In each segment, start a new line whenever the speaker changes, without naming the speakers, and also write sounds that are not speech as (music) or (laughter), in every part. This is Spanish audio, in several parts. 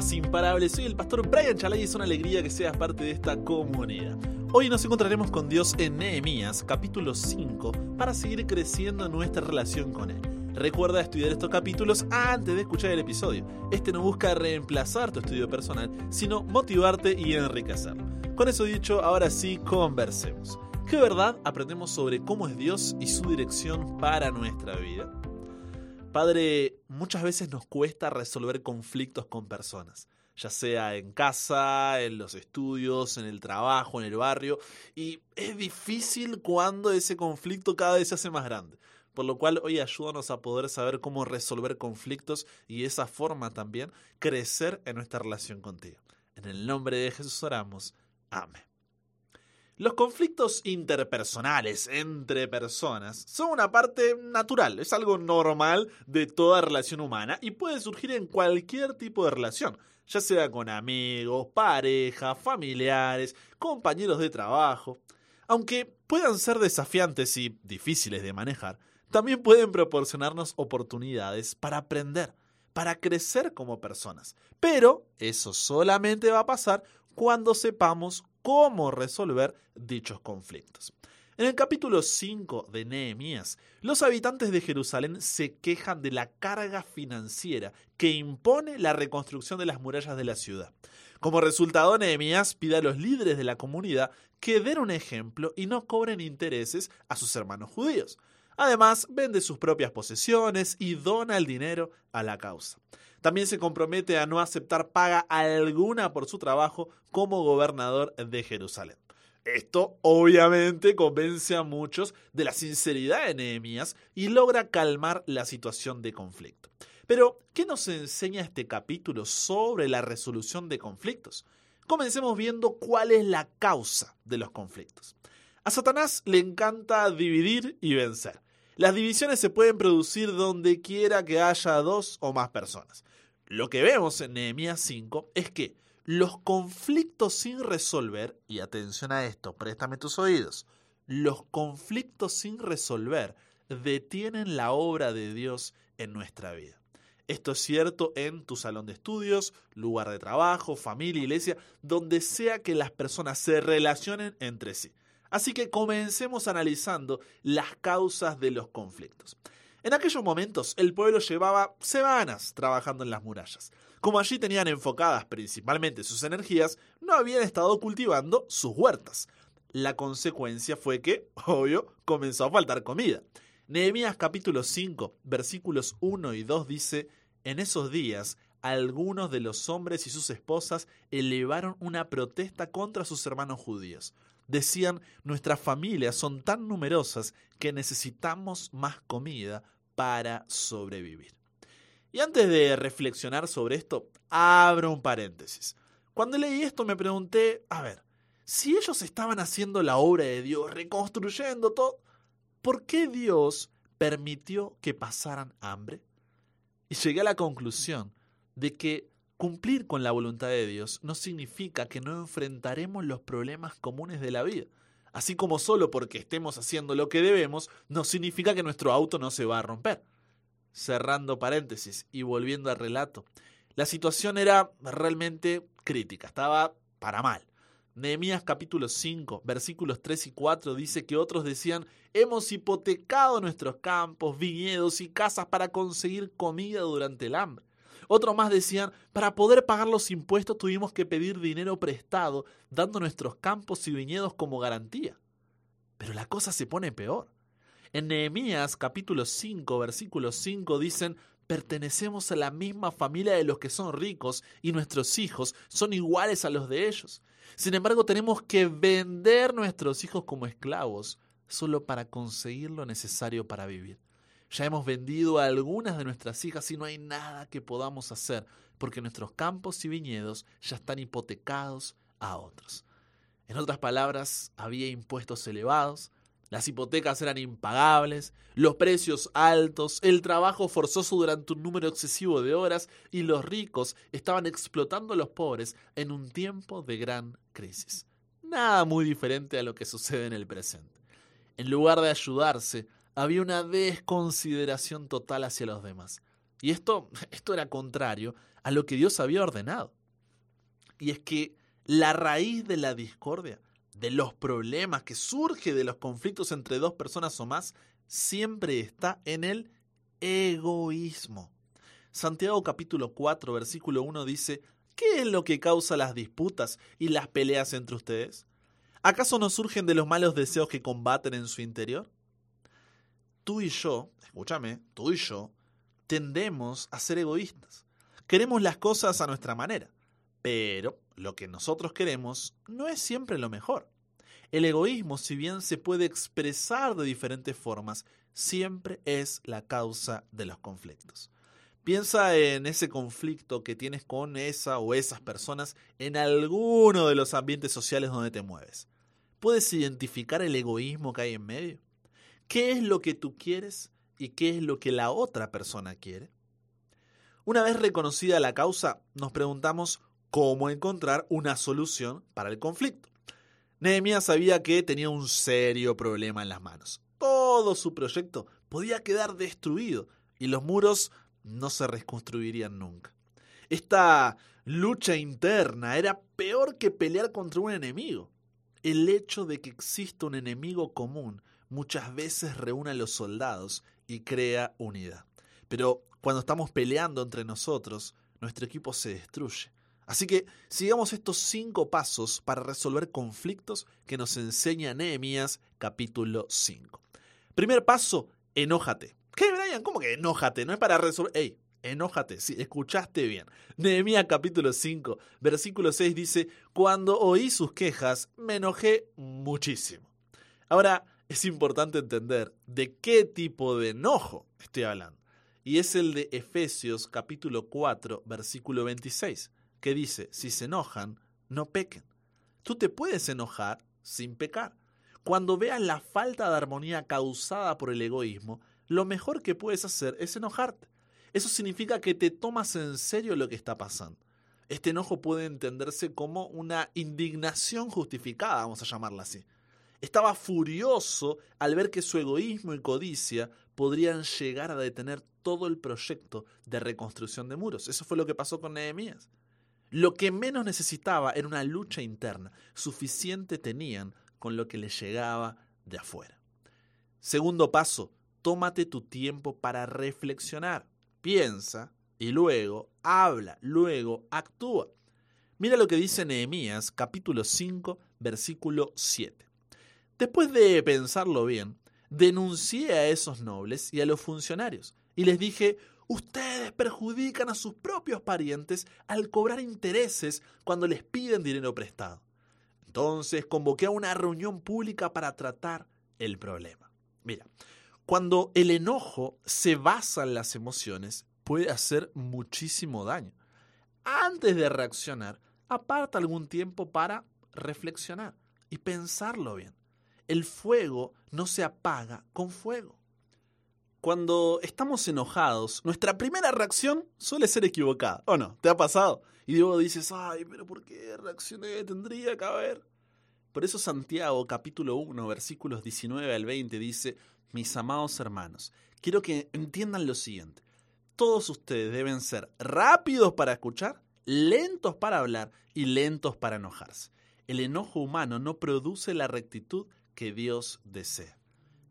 Soy el pastor Brian Chalay y es una alegría que seas parte de esta comunidad. Hoy nos encontraremos con Dios en Nehemías, capítulo 5, para seguir creciendo en nuestra relación con Él. Recuerda estudiar estos capítulos antes de escuchar el episodio. Este no busca reemplazar tu estudio personal, sino motivarte y enriquecerlo. Con eso dicho, ahora sí, conversemos. ¿Qué verdad aprendemos sobre cómo es Dios y su dirección para nuestra vida? Padre, muchas veces nos cuesta resolver conflictos con personas, ya sea en casa, en los estudios, en el trabajo, en el barrio, y es difícil cuando ese conflicto cada vez se hace más grande. Por lo cual hoy ayúdanos a poder saber cómo resolver conflictos y de esa forma también crecer en nuestra relación contigo. En el nombre de Jesús oramos. Amén. Los conflictos interpersonales entre personas son una parte natural, es algo normal de toda relación humana y puede surgir en cualquier tipo de relación, ya sea con amigos, pareja, familiares, compañeros de trabajo. Aunque puedan ser desafiantes y difíciles de manejar, también pueden proporcionarnos oportunidades para aprender, para crecer como personas. Pero eso solamente va a pasar cuando sepamos cómo resolver dichos conflictos. En el capítulo 5 de Nehemías, los habitantes de Jerusalén se quejan de la carga financiera que impone la reconstrucción de las murallas de la ciudad. Como resultado, Nehemías pide a los líderes de la comunidad que den un ejemplo y no cobren intereses a sus hermanos judíos. Además, vende sus propias posesiones y dona el dinero a la causa. También se compromete a no aceptar paga alguna por su trabajo como gobernador de Jerusalén. Esto obviamente convence a muchos de la sinceridad de Nehemías y logra calmar la situación de conflicto. Pero, ¿qué nos enseña este capítulo sobre la resolución de conflictos? Comencemos viendo cuál es la causa de los conflictos. A Satanás le encanta dividir y vencer. Las divisiones se pueden producir donde quiera que haya dos o más personas. Lo que vemos en Nehemías 5 es que los conflictos sin resolver, y atención a esto, préstame tus oídos, los conflictos sin resolver detienen la obra de Dios en nuestra vida. Esto es cierto en tu salón de estudios, lugar de trabajo, familia, iglesia, donde sea que las personas se relacionen entre sí. Así que comencemos analizando las causas de los conflictos. En aquellos momentos el pueblo llevaba semanas trabajando en las murallas. Como allí tenían enfocadas principalmente sus energías, no habían estado cultivando sus huertas. La consecuencia fue que, (laughs) obvio, comenzó a faltar comida. Nehemías capítulo 5, versículos 1 y 2 dice, En esos días algunos de los hombres y sus esposas elevaron una protesta contra sus hermanos judíos decían, nuestras familias son tan numerosas que necesitamos más comida para sobrevivir. Y antes de reflexionar sobre esto, abro un paréntesis. Cuando leí esto me pregunté, a ver, si ellos estaban haciendo la obra de Dios, reconstruyendo todo, ¿por qué Dios permitió que pasaran hambre? Y llegué a la conclusión de que Cumplir con la voluntad de Dios no significa que no enfrentaremos los problemas comunes de la vida. Así como solo porque estemos haciendo lo que debemos, no significa que nuestro auto no se va a romper. Cerrando paréntesis y volviendo al relato, la situación era realmente crítica, estaba para mal. Nehemías capítulo 5, versículos 3 y 4 dice que otros decían, hemos hipotecado nuestros campos, viñedos y casas para conseguir comida durante el hambre. Otros más decían, para poder pagar los impuestos tuvimos que pedir dinero prestado, dando nuestros campos y viñedos como garantía. Pero la cosa se pone peor. En Nehemías capítulo 5, versículo 5 dicen, pertenecemos a la misma familia de los que son ricos y nuestros hijos son iguales a los de ellos. Sin embargo, tenemos que vender nuestros hijos como esclavos solo para conseguir lo necesario para vivir. Ya hemos vendido a algunas de nuestras hijas y no hay nada que podamos hacer porque nuestros campos y viñedos ya están hipotecados a otros. En otras palabras, había impuestos elevados, las hipotecas eran impagables, los precios altos, el trabajo forzoso durante un número excesivo de horas y los ricos estaban explotando a los pobres en un tiempo de gran crisis. Nada muy diferente a lo que sucede en el presente. En lugar de ayudarse, había una desconsideración total hacia los demás. Y esto, (laughs) esto era contrario a lo que Dios había ordenado. Y es que la raíz de la discordia, de los problemas que surge de los conflictos entre dos personas o más, siempre está en el egoísmo. Santiago capítulo 4, versículo 1 dice, ¿qué es lo que causa las disputas y las peleas entre ustedes? ¿Acaso no surgen de los malos deseos que combaten en su interior? Tú y yo, escúchame, tú y yo, tendemos a ser egoístas. Queremos las cosas a nuestra manera, pero lo que nosotros queremos no es siempre lo mejor. El egoísmo, si bien se puede expresar de diferentes formas, siempre es la causa de los conflictos. Piensa en ese conflicto que tienes con esa o esas personas en alguno de los ambientes sociales donde te mueves. ¿Puedes identificar el egoísmo que hay en medio? ¿Qué es lo que tú quieres y qué es lo que la otra persona quiere? Una vez reconocida la causa, nos preguntamos cómo encontrar una solución para el conflicto. Nehemías sabía que tenía un serio problema en las manos. Todo su proyecto podía quedar destruido y los muros no se reconstruirían nunca. Esta lucha interna era peor que pelear contra un enemigo. El hecho de que exista un enemigo común muchas veces reúne a los soldados y crea unidad. Pero cuando estamos peleando entre nosotros, nuestro equipo se destruye. Así que sigamos estos cinco pasos para resolver conflictos que nos enseña Nehemías capítulo 5. Primer paso, enójate. ¿Qué, Brian? ¿Cómo que enójate? No es para resolver. ¡Ey! Enójate, sí, escuchaste bien. Nehemías capítulo 5, versículo 6 dice, Cuando oí sus quejas, me enojé muchísimo. Ahora, es importante entender de qué tipo de enojo estoy hablando. Y es el de Efesios capítulo 4, versículo 26, que dice, si se enojan, no pequen. Tú te puedes enojar sin pecar. Cuando veas la falta de armonía causada por el egoísmo, lo mejor que puedes hacer es enojarte. Eso significa que te tomas en serio lo que está pasando. Este enojo puede entenderse como una indignación justificada, vamos a llamarla así. Estaba furioso al ver que su egoísmo y codicia podrían llegar a detener todo el proyecto de reconstrucción de muros. Eso fue lo que pasó con Nehemías. Lo que menos necesitaba era una lucha interna. Suficiente tenían con lo que les llegaba de afuera. Segundo paso, tómate tu tiempo para reflexionar. Piensa y luego habla, luego actúa. Mira lo que dice Nehemías capítulo 5 versículo 7. Después de pensarlo bien, denuncié a esos nobles y a los funcionarios y les dije, ustedes perjudican a sus propios parientes al cobrar intereses cuando les piden dinero prestado. Entonces convoqué a una reunión pública para tratar el problema. Mira, cuando el enojo se basa en las emociones, puede hacer muchísimo daño. Antes de reaccionar, aparta algún tiempo para reflexionar y pensarlo bien el fuego no se apaga con fuego. Cuando estamos enojados, nuestra primera reacción suele ser equivocada, ¿o no? ¿Te ha pasado? Y luego dices, ay, pero ¿por qué reaccioné? Tendría que haber. Por eso Santiago capítulo 1 versículos 19 al 20 dice, mis amados hermanos, quiero que entiendan lo siguiente. Todos ustedes deben ser rápidos para escuchar, lentos para hablar y lentos para enojarse. El enojo humano no produce la rectitud que Dios desea.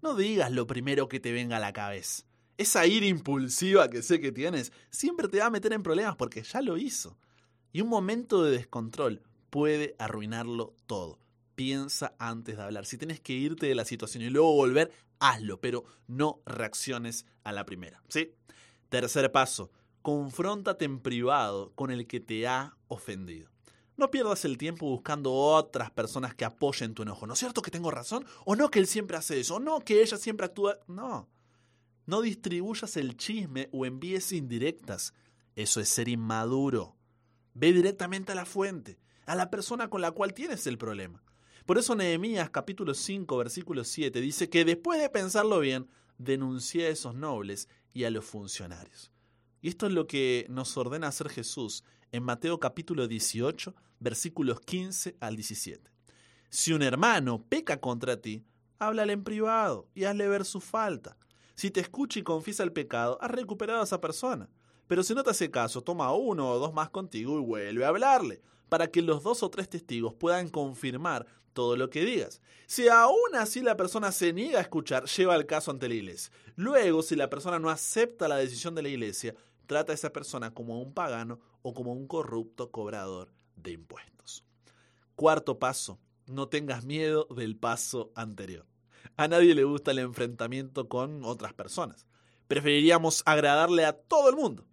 No digas lo primero que te venga a la cabeza. Esa ira impulsiva que sé que tienes siempre te va a meter en problemas porque ya lo hizo. Y un momento de descontrol puede arruinarlo todo. Piensa antes de hablar. Si tienes que irte de la situación y luego volver, hazlo, pero no reacciones a la primera. ¿Sí? Tercer paso, confróntate en privado con el que te ha ofendido. No pierdas el tiempo buscando otras personas que apoyen tu enojo. ¿No es cierto que tengo razón? ¿O no que él siempre hace eso? ¿O no que ella siempre actúa? No. No distribuyas el chisme o envíes indirectas. Eso es ser inmaduro. Ve directamente a la fuente, a la persona con la cual tienes el problema. Por eso Nehemías capítulo 5 versículo 7 dice que después de pensarlo bien, denuncié a esos nobles y a los funcionarios. Y esto es lo que nos ordena hacer Jesús en Mateo capítulo 18, versículos 15 al 17. Si un hermano peca contra ti, háblale en privado y hazle ver su falta. Si te escucha y confiesa el pecado, has recuperado a esa persona. Pero si no te hace caso, toma uno o dos más contigo y vuelve a hablarle, para que los dos o tres testigos puedan confirmar todo lo que digas. Si aún así la persona se niega a escuchar, lleva el caso ante la iglesia. Luego, si la persona no acepta la decisión de la iglesia, trata a esa persona como un pagano o como un corrupto cobrador de impuestos. Cuarto paso, no tengas miedo del paso anterior. A nadie le gusta el enfrentamiento con otras personas. Preferiríamos agradarle a todo el mundo.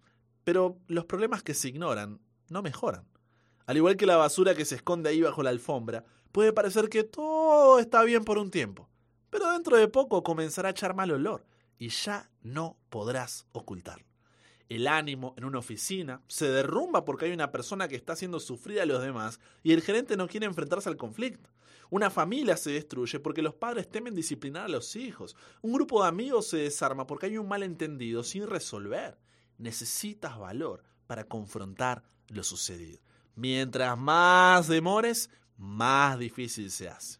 Pero los problemas que se ignoran no mejoran. Al igual que la basura que se esconde ahí bajo la alfombra, puede parecer que todo está bien por un tiempo. Pero dentro de poco comenzará a echar mal olor y ya no podrás ocultarlo. El ánimo en una oficina se derrumba porque hay una persona que está haciendo sufrir a los demás y el gerente no quiere enfrentarse al conflicto. Una familia se destruye porque los padres temen disciplinar a los hijos. Un grupo de amigos se desarma porque hay un malentendido sin resolver. Necesitas valor para confrontar lo sucedido. Mientras más demores, más difícil se hace.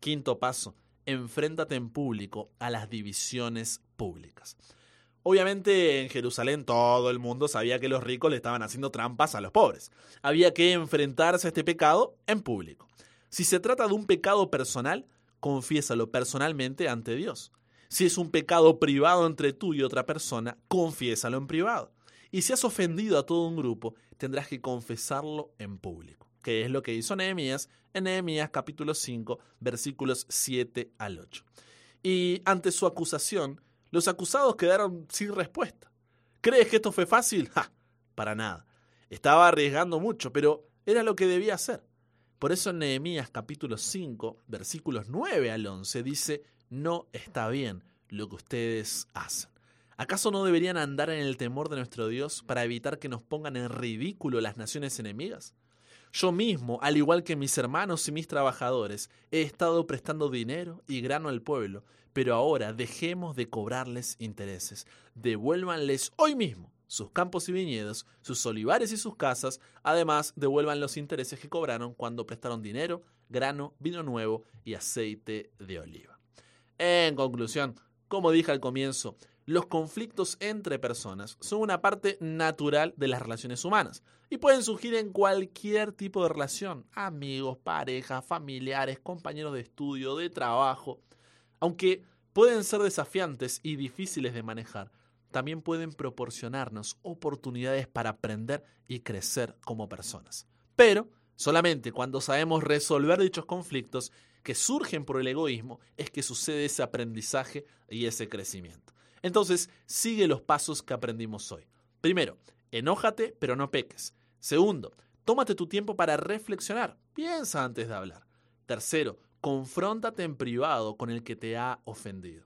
Quinto paso, enfréntate en público a las divisiones públicas. Obviamente en Jerusalén todo el mundo sabía que los ricos le estaban haciendo trampas a los pobres. Había que enfrentarse a este pecado en público. Si se trata de un pecado personal, confiésalo personalmente ante Dios. Si es un pecado privado entre tú y otra persona, confiésalo en privado. Y si has ofendido a todo un grupo, tendrás que confesarlo en público, que es lo que hizo Nehemías en Nehemías capítulo 5, versículos 7 al 8. Y ante su acusación, los acusados quedaron sin respuesta. ¿Crees que esto fue fácil? ¡Ja! Para nada. Estaba arriesgando mucho, pero era lo que debía hacer. Por eso en Nehemías capítulo 5, versículos 9 al 11 dice, no está bien lo que ustedes hacen. ¿Acaso no deberían andar en el temor de nuestro Dios para evitar que nos pongan en ridículo las naciones enemigas? Yo mismo, al igual que mis hermanos y mis trabajadores, he estado prestando dinero y grano al pueblo, pero ahora dejemos de cobrarles intereses. Devuélvanles hoy mismo sus campos y viñedos, sus olivares y sus casas, además devuelvan los intereses que cobraron cuando prestaron dinero, grano, vino nuevo y aceite de oliva. En conclusión, como dije al comienzo, los conflictos entre personas son una parte natural de las relaciones humanas y pueden surgir en cualquier tipo de relación, amigos, parejas, familiares, compañeros de estudio, de trabajo. Aunque pueden ser desafiantes y difíciles de manejar, también pueden proporcionarnos oportunidades para aprender y crecer como personas. Pero solamente cuando sabemos resolver dichos conflictos que surgen por el egoísmo es que sucede ese aprendizaje y ese crecimiento. Entonces, sigue los pasos que aprendimos hoy. Primero, enójate pero no peques. Segundo, tómate tu tiempo para reflexionar. Piensa antes de hablar. Tercero, confróntate en privado con el que te ha ofendido.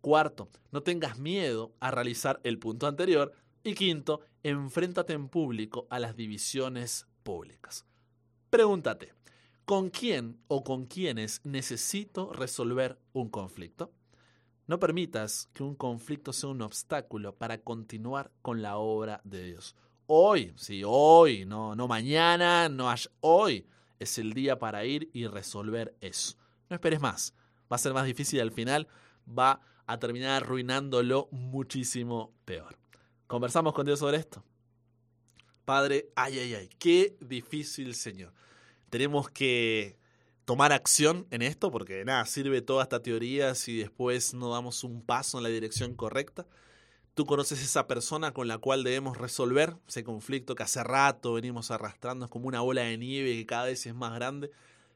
Cuarto, no tengas miedo a realizar el punto anterior. Y quinto, enfréntate en público a las divisiones públicas. Pregúntate, ¿con quién o con quiénes necesito resolver un conflicto? No permitas que un conflicto sea un obstáculo para continuar con la obra de Dios. Hoy, sí, hoy, no, no mañana, no hoy es el día para ir y resolver eso. No esperes más. Va a ser más difícil al final, va a terminar arruinándolo muchísimo peor. Conversamos con Dios sobre esto. Padre, ay, ay, ay, qué difícil, Señor. Tenemos que tomar acción en esto porque nada, sirve toda esta teoría si después no damos un paso en la dirección correcta. Tú conoces esa persona con la cual debemos resolver ese conflicto que hace rato venimos arrastrando, es como una bola de nieve que cada vez es más grande.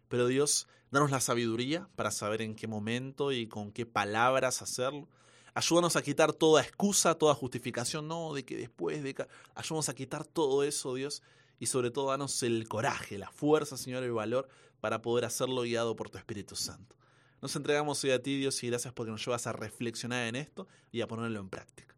Pero Dios, danos la sabiduría para saber en qué momento y con qué palabras hacerlo. Ayúdanos a quitar toda excusa, toda justificación, no, de que después de... Ayúdanos a quitar todo eso, Dios, y sobre todo danos el coraje, la fuerza, Señor, el valor para poder hacerlo guiado por tu Espíritu Santo. Nos entregamos hoy a ti, Dios, y gracias porque nos llevas a reflexionar en esto y a ponerlo en práctica.